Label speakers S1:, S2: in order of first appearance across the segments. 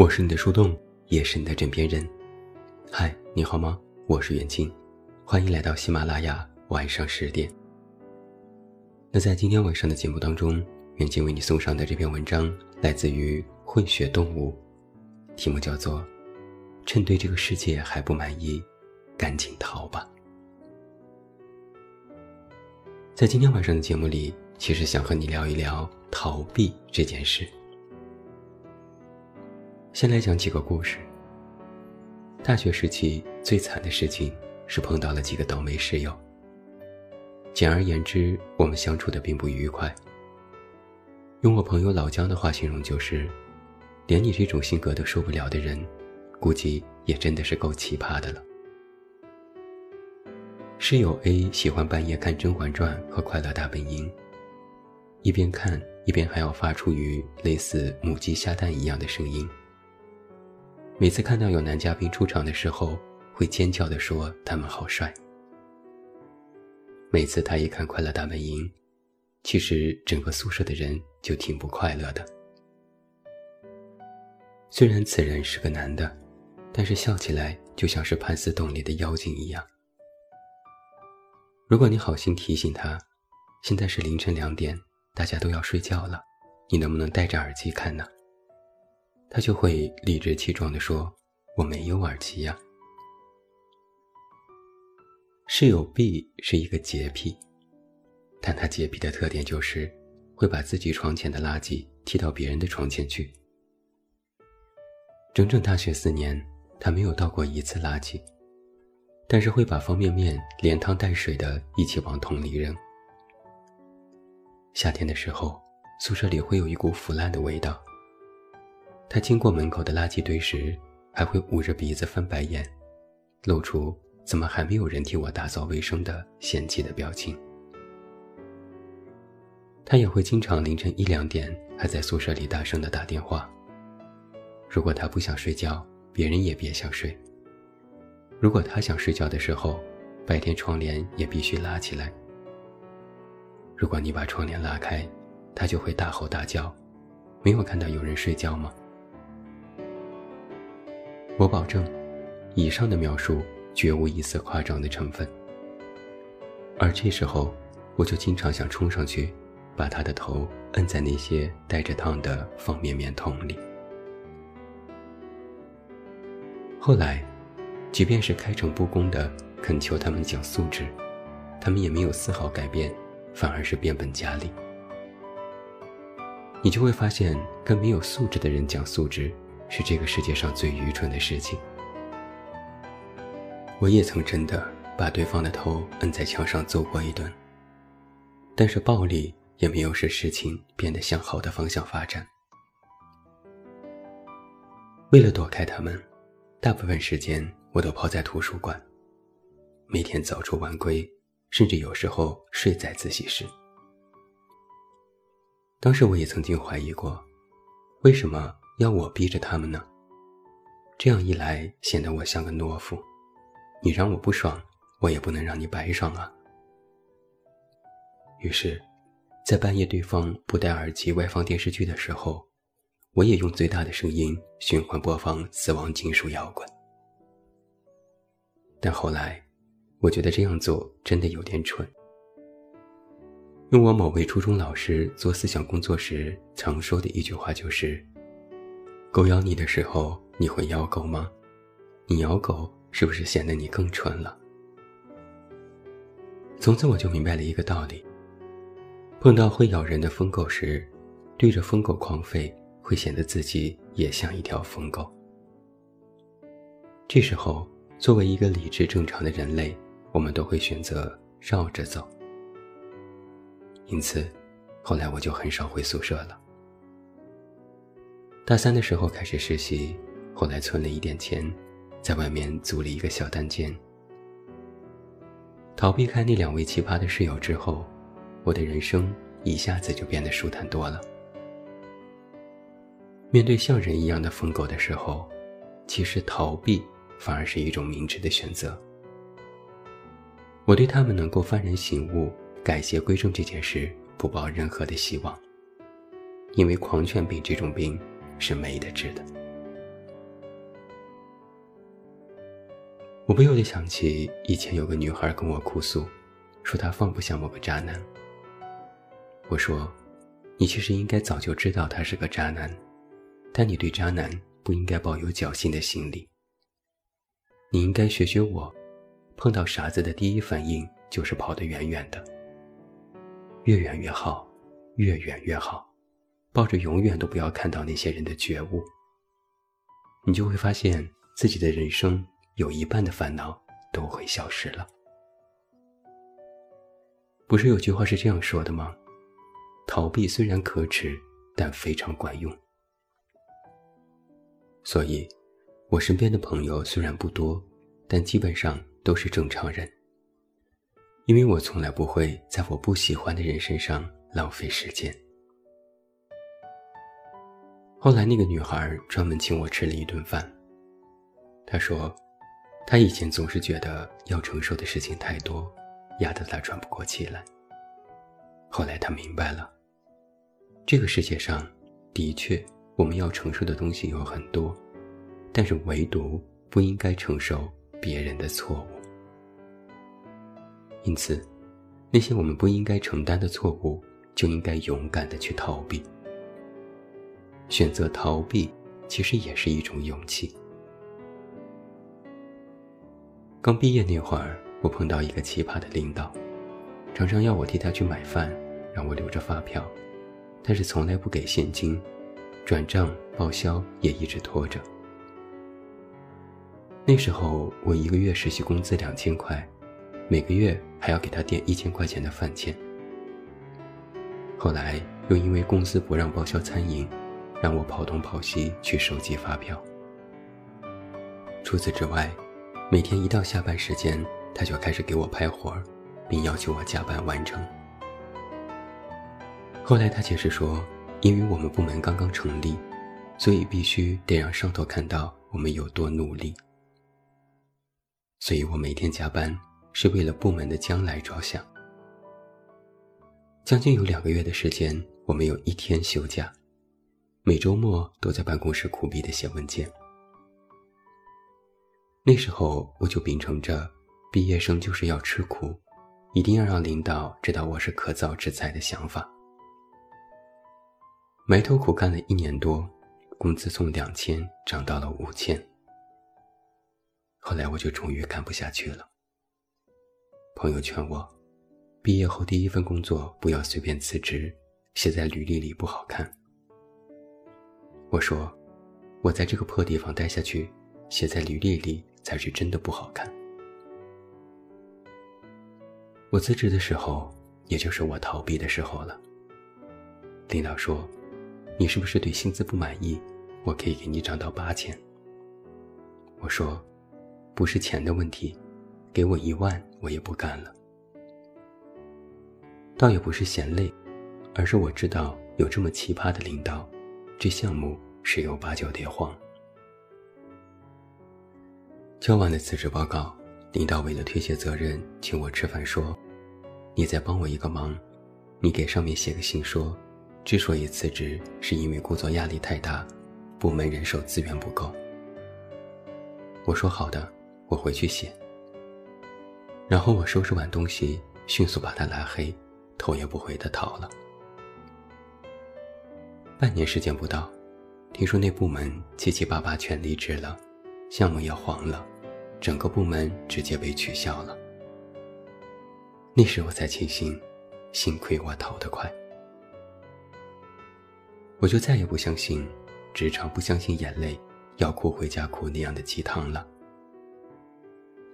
S1: 我是你的树洞，也是你的枕边人。嗨，你好吗？我是远近，欢迎来到喜马拉雅晚上十点。那在今天晚上的节目当中，远近为你送上的这篇文章来自于混血动物，题目叫做《趁对这个世界还不满意，赶紧逃吧》。在今天晚上的节目里，其实想和你聊一聊逃避这件事。先来讲几个故事。大学时期最惨的事情是碰到了几个倒霉室友。简而言之，我们相处的并不愉快。用我朋友老姜的话形容就是，连你这种性格都受不了的人，估计也真的是够奇葩的了。室友 A 喜欢半夜看《甄嬛传》和《快乐大本营》，一边看一边还要发出与类似母鸡下蛋一样的声音。每次看到有男嘉宾出场的时候，会尖叫地说：“他们好帅。”每次他一看《快乐大本营》，其实整个宿舍的人就挺不快乐的。虽然此人是个男的，但是笑起来就像是盘丝洞里的妖精一样。如果你好心提醒他，现在是凌晨两点，大家都要睡觉了，你能不能戴着耳机看呢？他就会理直气壮地说：“我没有耳机呀。”室友 B 是一个洁癖，但他洁癖的特点就是会把自己床前的垃圾踢到别人的床前去。整整大学四年，他没有倒过一次垃圾，但是会把方便面连汤带水的一起往桶里扔。夏天的时候，宿舍里会有一股腐烂的味道。他经过门口的垃圾堆时，还会捂着鼻子翻白眼，露出“怎么还没有人替我打扫卫生”的嫌弃的表情。他也会经常凌晨一两点还在宿舍里大声的打电话。如果他不想睡觉，别人也别想睡。如果他想睡觉的时候，白天窗帘也必须拉起来。如果你把窗帘拉开，他就会大吼大叫：“没有看到有人睡觉吗？”我保证，以上的描述绝无一丝夸张的成分。而这时候，我就经常想冲上去，把他的头摁在那些带着汤的方便面桶里。后来，即便是开诚布公的恳求他们讲素质，他们也没有丝毫改变，反而是变本加厉。你就会发现，跟没有素质的人讲素质。是这个世界上最愚蠢的事情。我也曾真的把对方的头摁在墙上揍过一顿，但是暴力也没有使事情变得向好的方向发展。为了躲开他们，大部分时间我都泡在图书馆，每天早出晚归，甚至有时候睡在自习室。当时我也曾经怀疑过，为什么？要我逼着他们呢？这样一来，显得我像个懦夫。你让我不爽，我也不能让你白爽啊。于是，在半夜对方不戴耳机外放电视剧的时候，我也用最大的声音循环播放死亡金属摇滚。但后来，我觉得这样做真的有点蠢。用我某位初中老师做思想工作时常说的一句话就是。狗咬你的时候，你会咬狗吗？你咬狗是不是显得你更蠢了？从此我就明白了一个道理：碰到会咬人的疯狗时，对着疯狗狂吠，会显得自己也像一条疯狗。这时候，作为一个理智正常的人类，我们都会选择绕着走。因此，后来我就很少回宿舍了。大三的时候开始实习，后来存了一点钱，在外面租了一个小单间。逃避开那两位奇葩的室友之后，我的人生一下子就变得舒坦多了。面对像人一样的疯狗的时候，其实逃避反而是一种明智的选择。我对他们能够幡然醒悟、改邪归正这件事不抱任何的希望，因为狂犬病这种病。是没得治的。我不由得想起以前有个女孩跟我哭诉说她放不下某个渣男。我说你其实应该早就知道他是个渣男但你对渣男不应该抱有侥幸的心理。你应该学学我碰到傻子的第一反应就是跑得远远的。越远越好越远越好。抱着永远都不要看到那些人的觉悟。你就会发现自己的人生有一半的烦恼都会消失了。不是有句话是这样说的吗？逃避虽然可耻，但非常管用。所以，我身边的朋友虽然不多，但基本上都是正常人。因为我从来不会在我不喜欢的人身上浪费时间。后来，那个女孩专门请我吃了一顿饭。她说，她以前总是觉得要承受的事情太多，压得她喘不过气来。后来，她明白了。这个世界上，的确，我们要承受的东西有很多，但是唯独不应该承受别人的错误。因此，那些我们不应该承担的错误，就应该勇敢的去逃避。选择逃避，其实也是一种勇气。刚毕业那会儿，我碰到一个奇葩的领导，常常要我替他去买饭，让我留着发票。但是从来不给现金，转账报销也一直拖着。那时候我一个月实习工资两千块，每个月还要给他垫一千块钱的饭钱。后来又因为公司不让报销餐饮，让我跑东跑西去收集发票。除此之外，每天一到下班时间，他就开始给我派活儿，并要求我加班完成。后来他解释说，因为我们部门刚刚成立，所以必须得让上头看到我们有多努力。所以我每天加班是为了部门的将来着想。将近有两个月的时间，我没有一天休假，每周末都在办公室苦逼的写文件。那时候我就秉承着毕业生就是要吃苦，一定要让领导知道我是可造之材的想法。埋头苦干了一年多，工资从两千涨到了五千。后来我就终于干不下去了。朋友劝我，毕业后第一份工作不要随便辞职，写在履历里不好看。我说，我在这个破地方待下去，写在履历里才是真的不好看。我辞职的时候，也就是我逃避的时候了。领导说。你是不是对薪资不满意？我可以给你涨到八千。我说，不是钱的问题，给我一万我也不干了。倒也不是嫌累，而是我知道有这么奇葩的领导，这项目十有八九得黄。交完了辞职报告，领导为了推卸责任，请我吃饭，说：“你再帮我一个忙，你给上面写个信说。”之所以辞职，是因为工作压力太大，部门人手资源不够。我说好的，我回去写。然后我收拾完东西，迅速把他拉黑，头也不回的逃了。半年时间不到，听说那部门七七八八全离职了，项目也黄了，整个部门直接被取消了。那时我才庆幸，幸亏我逃得快。我就再也不相信“职场不相信眼泪，要哭回家哭”那样的鸡汤了，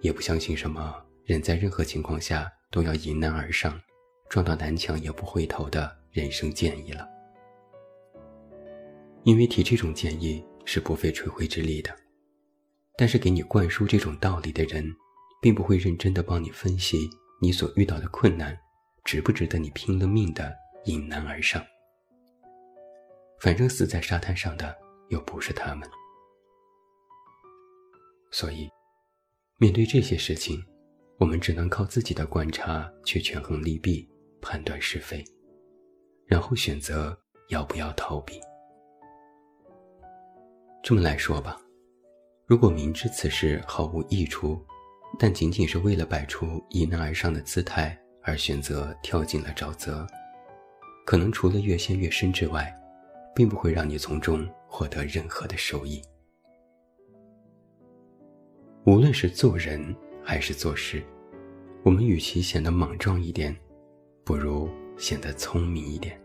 S1: 也不相信什么人在任何情况下都要迎难而上，撞到南墙也不回头的人生建议了。因为提这种建议是不费吹灰之力的，但是给你灌输这种道理的人，并不会认真的帮你分析你所遇到的困难，值不值得你拼了命的迎难而上。反正死在沙滩上的又不是他们，所以面对这些事情，我们只能靠自己的观察去权衡利弊、判断是非，然后选择要不要逃避。这么来说吧，如果明知此事毫无益处，但仅仅是为了摆出迎难而上的姿态而选择跳进了沼泽，可能除了越陷越深之外，并不会让你从中获得任何的收益。无论是做人还是做事，我们与其显得莽撞一点，不如显得聪明一点。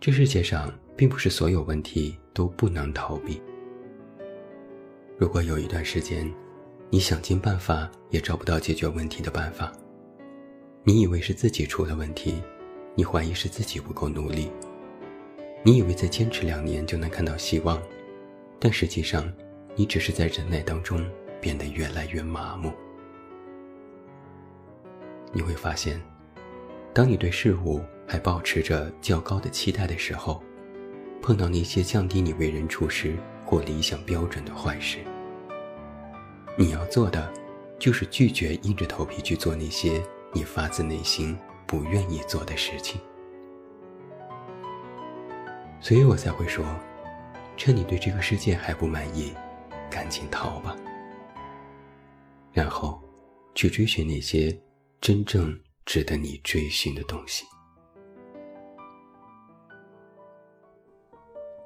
S1: 这世界上并不是所有问题都不能逃避。如果有一段时间，你想尽办法也找不到解决问题的办法，你以为是自己出了问题，你怀疑是自己不够努力，你以为再坚持两年就能看到希望，但实际上，你只是在忍耐当中变得越来越麻木。你会发现，当你对事物还保持着较高的期待的时候，碰到那些降低你为人处事或理想标准的坏事，你要做的就是拒绝硬着头皮去做那些你发自内心不愿意做的事情。所以我才会说，趁你对这个世界还不满意，赶紧逃吧，然后去追寻那些。真正值得你追寻的东西。